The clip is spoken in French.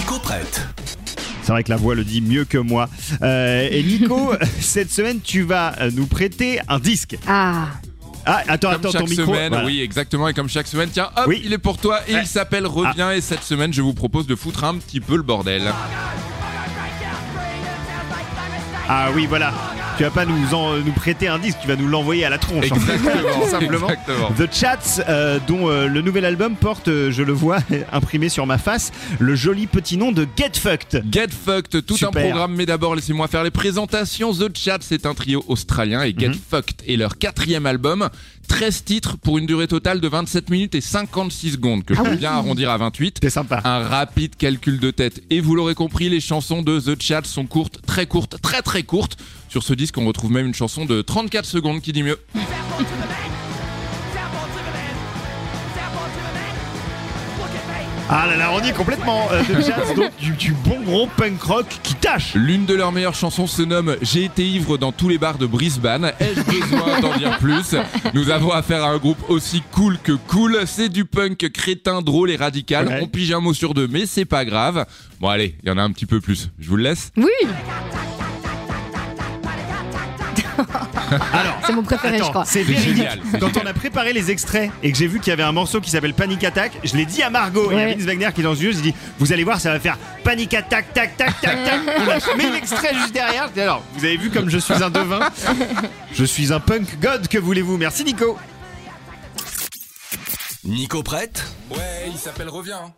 Nico prête. C'est vrai que la voix le dit mieux que moi. Euh, et Nico, cette semaine, tu vas euh, nous prêter un disque. Ah, Ah, attends, Comme attends, chaque ton micro. semaine, voilà. oui, exactement. Et comme chaque semaine, tiens, hop, Oui. il est pour toi et Ouais. il s'appelle Reviens. Et cette semaine, je vous propose de foutre un petit peu le bordel. Ah oui, voilà. Tu vas pas nous, en- nous prêter un disque, tu vas nous l'envoyer à la tronche. en fait. Exactement. Simplement. Exactement. The Chats, euh, dont euh, le nouvel album porte, euh, je le vois imprimé sur ma face, le joli petit nom de Get Fucked. Get Fucked, tout un programme, mais d'abord laissez-moi faire les présentations. The Chat, c'est un trio australien et Get Mhm. Fucked est leur quatrième album. 13 titres pour une durée totale de 27 minutes et 56 secondes, que je peux bien arrondir à 28. C'est sympa. Un rapide calcul de tête. Et vous l'aurez compris, les chansons de The Chat sont courtes, très courtes, très très courtes. Sur ce disque, on retrouve même une chanson de 34 secondes qui dit mieux? Ah là là, on y est complètement. euh, donc du, du bon gros punk rock qui tâche. L'une de leurs meilleures chansons se nomme J'ai été ivre dans tous les bars de Brisbane. Ai-je besoin d'en dire plus? Nous avons affaire à un groupe aussi cool que cool. C'est du punk crétin, drôle et radical. Ouais. On pige un mot sur deux, mais c'est pas grave. Bon allez, il y en a un petit peu plus. Je vous le laisse. oui, Alors, c'est mon préféré, je crois. c'est génial, Quand on a préparé les extraits et que j'ai vu qu'il y avait un morceau qui s'appelle Panic Attack, je l'ai dit à Margot et à. Vince Wagner qui est dans le studio. J'ai dit, vous allez voir, ça va faire Panic Attack, tac, tac, tac, tac. On a mis l'extrait juste derrière. Je dis, Alors, vous avez vu comme je suis un devin? Je suis un punk god, que voulez-vous? Merci Nico. Nico prête? Ouais, il s'appelle Reviens.